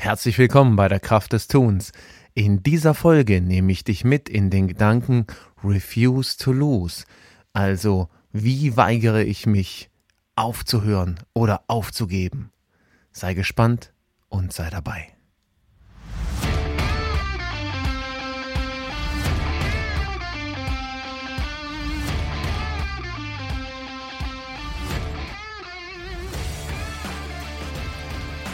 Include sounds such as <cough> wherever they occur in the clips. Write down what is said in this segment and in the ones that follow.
Herzlich willkommen bei der Kraft des Tuns. In dieser Folge nehme ich dich mit in den Gedanken Refuse to Lose. Also, wie weigere ich mich, aufzuhören oder aufzugeben? Sei gespannt und sei dabei.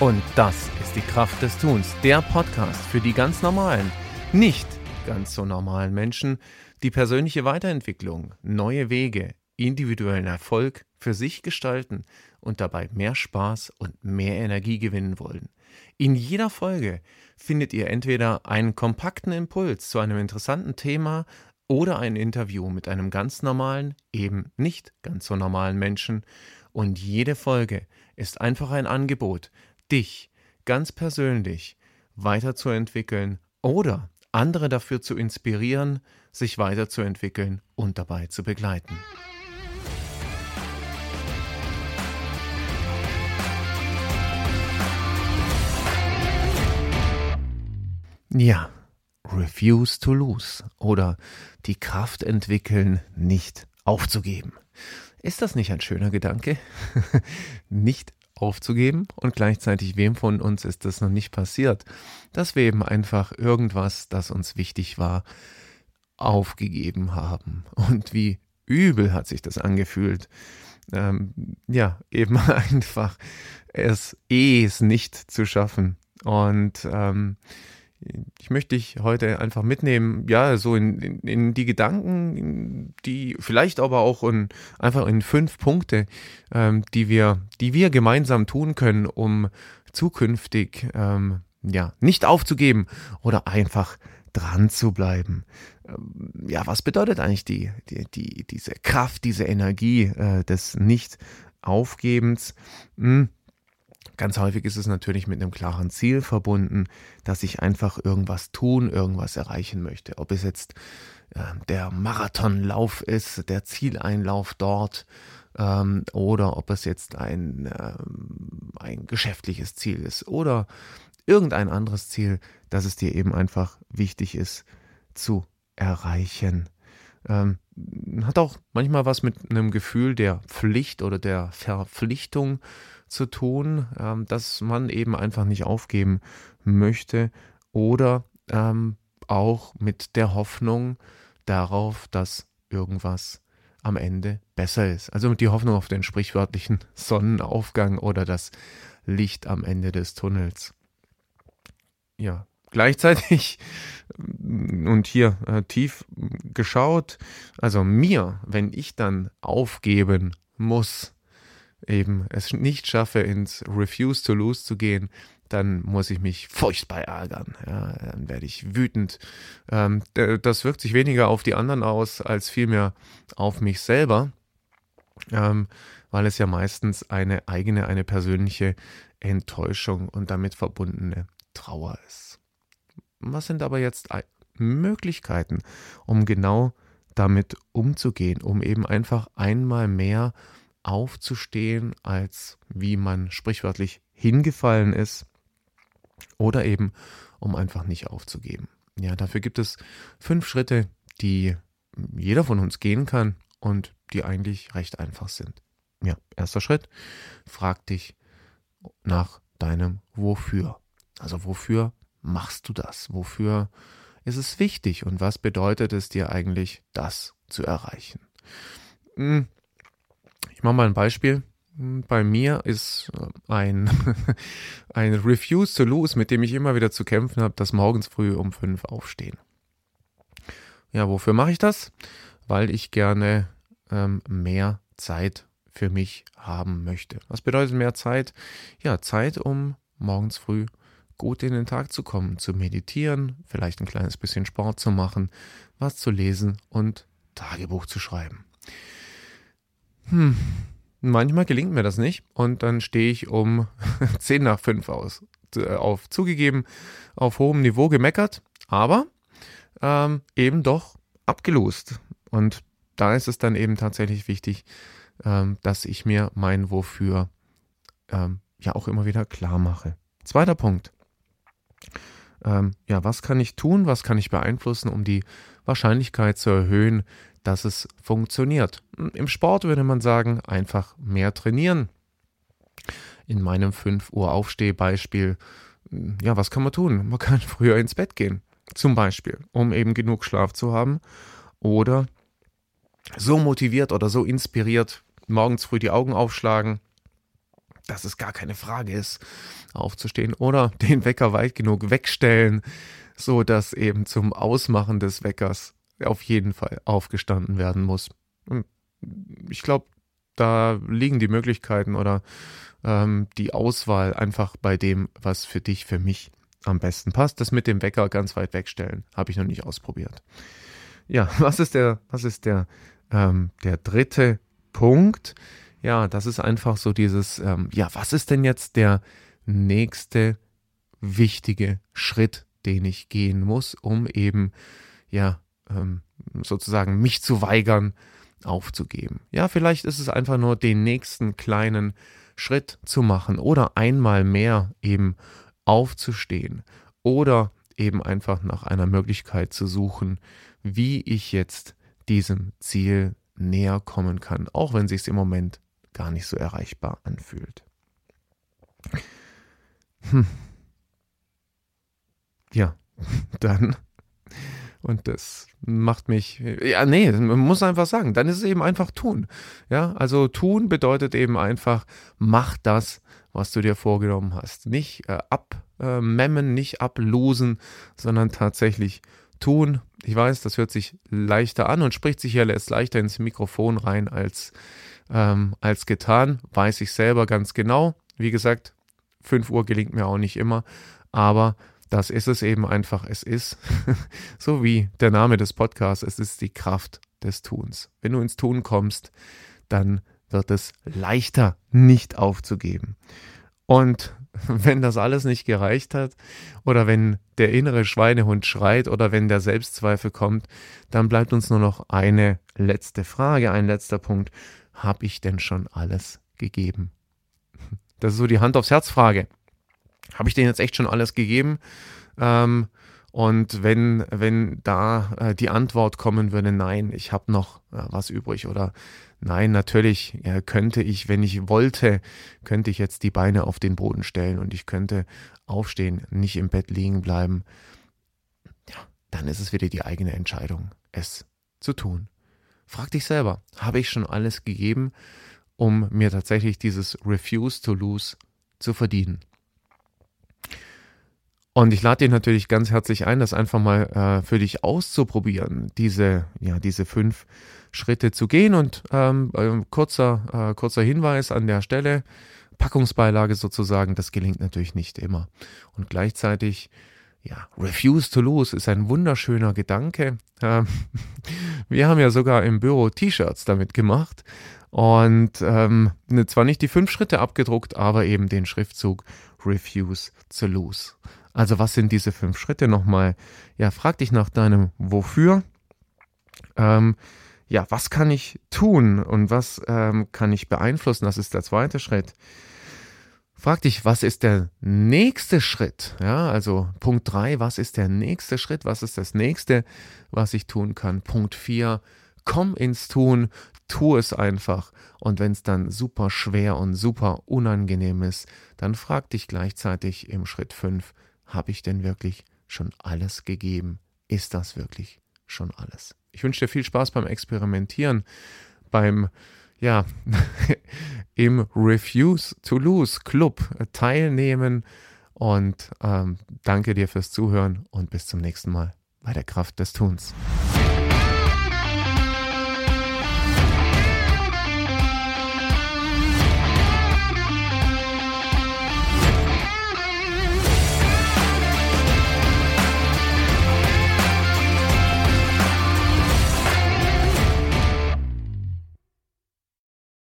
Und das die Kraft des Tuns, der Podcast für die ganz normalen, nicht ganz so normalen Menschen, die persönliche Weiterentwicklung, neue Wege, individuellen Erfolg für sich gestalten und dabei mehr Spaß und mehr Energie gewinnen wollen. In jeder Folge findet ihr entweder einen kompakten Impuls zu einem interessanten Thema oder ein Interview mit einem ganz normalen, eben nicht ganz so normalen Menschen. Und jede Folge ist einfach ein Angebot, dich ganz persönlich weiterzuentwickeln oder andere dafür zu inspirieren, sich weiterzuentwickeln und dabei zu begleiten. Ja, refuse to lose oder die Kraft entwickeln, nicht aufzugeben. Ist das nicht ein schöner Gedanke? <laughs> nicht aufzugeben und gleichzeitig wem von uns ist das noch nicht passiert, dass wir eben einfach irgendwas, das uns wichtig war, aufgegeben haben. Und wie übel hat sich das angefühlt. Ähm, ja, eben <laughs> einfach es eh es nicht zu schaffen. Und ähm, ich möchte dich heute einfach mitnehmen, ja, so in, in, in die Gedanken, die vielleicht aber auch in, einfach in fünf Punkte, ähm, die wir, die wir gemeinsam tun können, um zukünftig, ähm, ja, nicht aufzugeben oder einfach dran zu bleiben. Ähm, ja, was bedeutet eigentlich die, die, die, diese Kraft, diese Energie äh, des Nicht-Aufgebens? Hm Ganz häufig ist es natürlich mit einem klaren Ziel verbunden, dass ich einfach irgendwas tun, irgendwas erreichen möchte. Ob es jetzt äh, der Marathonlauf ist, der Zieleinlauf dort, ähm, oder ob es jetzt ein, ähm, ein geschäftliches Ziel ist oder irgendein anderes Ziel, das es dir eben einfach wichtig ist zu erreichen. Ähm, hat auch manchmal was mit einem Gefühl der Pflicht oder der Verpflichtung zu tun, ähm, dass man eben einfach nicht aufgeben möchte oder ähm, auch mit der Hoffnung darauf, dass irgendwas am Ende besser ist. Also mit die Hoffnung auf den sprichwörtlichen <laughs> Sonnenaufgang oder das Licht am Ende des Tunnels. Ja, gleichzeitig und hier äh, tief geschaut, also mir, wenn ich dann aufgeben muss, eben es nicht schaffe, ins Refuse to Lose zu gehen, dann muss ich mich furchtbar ärgern. Ja, dann werde ich wütend. Ähm, das wirkt sich weniger auf die anderen aus, als vielmehr auf mich selber, ähm, weil es ja meistens eine eigene, eine persönliche Enttäuschung und damit verbundene Trauer ist. Was sind aber jetzt Möglichkeiten, um genau damit umzugehen, um eben einfach einmal mehr aufzustehen, als wie man sprichwörtlich hingefallen ist oder eben um einfach nicht aufzugeben. Ja, dafür gibt es fünf Schritte, die jeder von uns gehen kann und die eigentlich recht einfach sind. Ja, erster Schritt, frag dich nach deinem Wofür. Also wofür machst du das? Wofür ist es wichtig und was bedeutet es dir eigentlich, das zu erreichen? Hm, ich mache mal ein Beispiel. Bei mir ist äh, ein, <laughs> ein Refuse to Lose, mit dem ich immer wieder zu kämpfen habe, das morgens früh um fünf aufstehen. Ja, wofür mache ich das? Weil ich gerne ähm, mehr Zeit für mich haben möchte. Was bedeutet mehr Zeit? Ja, Zeit, um morgens früh gut in den Tag zu kommen, zu meditieren, vielleicht ein kleines bisschen Sport zu machen, was zu lesen und Tagebuch zu schreiben. Hm, manchmal gelingt mir das nicht und dann stehe ich um <laughs> 10 nach 5 aus, äh, auf. Zugegeben, auf hohem Niveau gemeckert, aber ähm, eben doch abgelost. Und da ist es dann eben tatsächlich wichtig, ähm, dass ich mir mein Wofür ähm, ja auch immer wieder klar mache. Zweiter Punkt. Ähm, ja, was kann ich tun, was kann ich beeinflussen, um die Wahrscheinlichkeit zu erhöhen, dass es funktioniert. Im Sport würde man sagen, einfach mehr trainieren. In meinem 5 Uhr Aufstehbeispiel, ja, was kann man tun? Man kann <laughs> früher ins Bett gehen, zum Beispiel, um eben genug Schlaf zu haben. Oder so motiviert oder so inspiriert morgens früh die Augen aufschlagen, dass es gar keine Frage ist, aufzustehen oder <laughs> den Wecker weit genug wegstellen, so dass eben zum Ausmachen des Weckers auf jeden Fall aufgestanden werden muss. Ich glaube, da liegen die Möglichkeiten oder ähm, die Auswahl einfach bei dem, was für dich, für mich am besten passt. Das mit dem Wecker ganz weit wegstellen, habe ich noch nicht ausprobiert. Ja, <laughs> was ist der, was ist der, ähm, der dritte Punkt? Ja, das ist einfach so dieses, ähm, ja, was ist denn jetzt der nächste wichtige Schritt, den ich gehen muss, um eben, ja, ähm, sozusagen mich zu weigern, aufzugeben. Ja, vielleicht ist es einfach nur den nächsten kleinen Schritt zu machen oder einmal mehr eben aufzustehen oder eben einfach nach einer Möglichkeit zu suchen, wie ich jetzt diesem Ziel näher kommen kann, auch wenn sich es im Moment gar nicht so erreichbar anfühlt. Hm. Ja, <laughs> dann. Und das macht mich, ja, nee, man muss einfach sagen, dann ist es eben einfach tun. Ja, also tun bedeutet eben einfach, mach das, was du dir vorgenommen hast. Nicht äh, abmemmen, äh, nicht ablosen, sondern tatsächlich tun. Ich weiß, das hört sich leichter an und spricht sich ja jetzt leichter ins Mikrofon rein als ähm, als getan. Weiß ich selber ganz genau. Wie gesagt, 5 Uhr gelingt mir auch nicht immer, aber das ist es eben einfach. Es ist, <laughs> so wie der Name des Podcasts, es ist die Kraft des Tuns. Wenn du ins Tun kommst, dann wird es leichter, nicht aufzugeben. Und <laughs> wenn das alles nicht gereicht hat oder wenn der innere Schweinehund schreit oder wenn der Selbstzweifel kommt, dann bleibt uns nur noch eine letzte Frage, ein letzter Punkt habe ich denn schon alles gegeben? Das ist so die Hand aufs Herz Frage. Habe ich denn jetzt echt schon alles gegeben? Ähm, und wenn, wenn da äh, die Antwort kommen würde, nein, ich habe noch äh, was übrig oder nein, natürlich ja, könnte ich, wenn ich wollte, könnte ich jetzt die Beine auf den Boden stellen und ich könnte aufstehen, nicht im Bett liegen bleiben, ja, dann ist es wieder die eigene Entscheidung, es zu tun. Frag dich selber, habe ich schon alles gegeben, um mir tatsächlich dieses Refuse to Lose zu verdienen? Und ich lade dich natürlich ganz herzlich ein, das einfach mal äh, für dich auszuprobieren, diese, ja, diese fünf Schritte zu gehen. Und ähm, äh, kurzer, äh, kurzer Hinweis an der Stelle, Packungsbeilage sozusagen, das gelingt natürlich nicht immer. Und gleichzeitig ja, Refuse to Lose ist ein wunderschöner Gedanke. Ähm, <laughs> wir haben ja sogar im Büro T-Shirts damit gemacht und ähm, ne, zwar nicht die fünf Schritte abgedruckt, aber eben den Schriftzug Refuse to Lose. Also was sind diese fünf Schritte nochmal? Ja, frag dich nach deinem Wofür. Ähm, ja, was kann ich tun und was ähm, kann ich beeinflussen? Das ist der zweite Schritt. Frag dich, was ist der nächste Schritt? Ja, also Punkt 3, was ist der nächste Schritt? Was ist das nächste, was ich tun kann? Punkt 4, komm ins Tun, tu es einfach. Und wenn es dann super schwer und super unangenehm ist, dann frag dich gleichzeitig im Schritt 5, habe ich denn wirklich schon alles gegeben? Ist das wirklich schon alles? Ich wünsche dir viel Spaß beim Experimentieren, beim ja, <laughs> im Refuse to Lose Club teilnehmen. Und ähm, danke dir fürs Zuhören und bis zum nächsten Mal bei der Kraft des Tuns.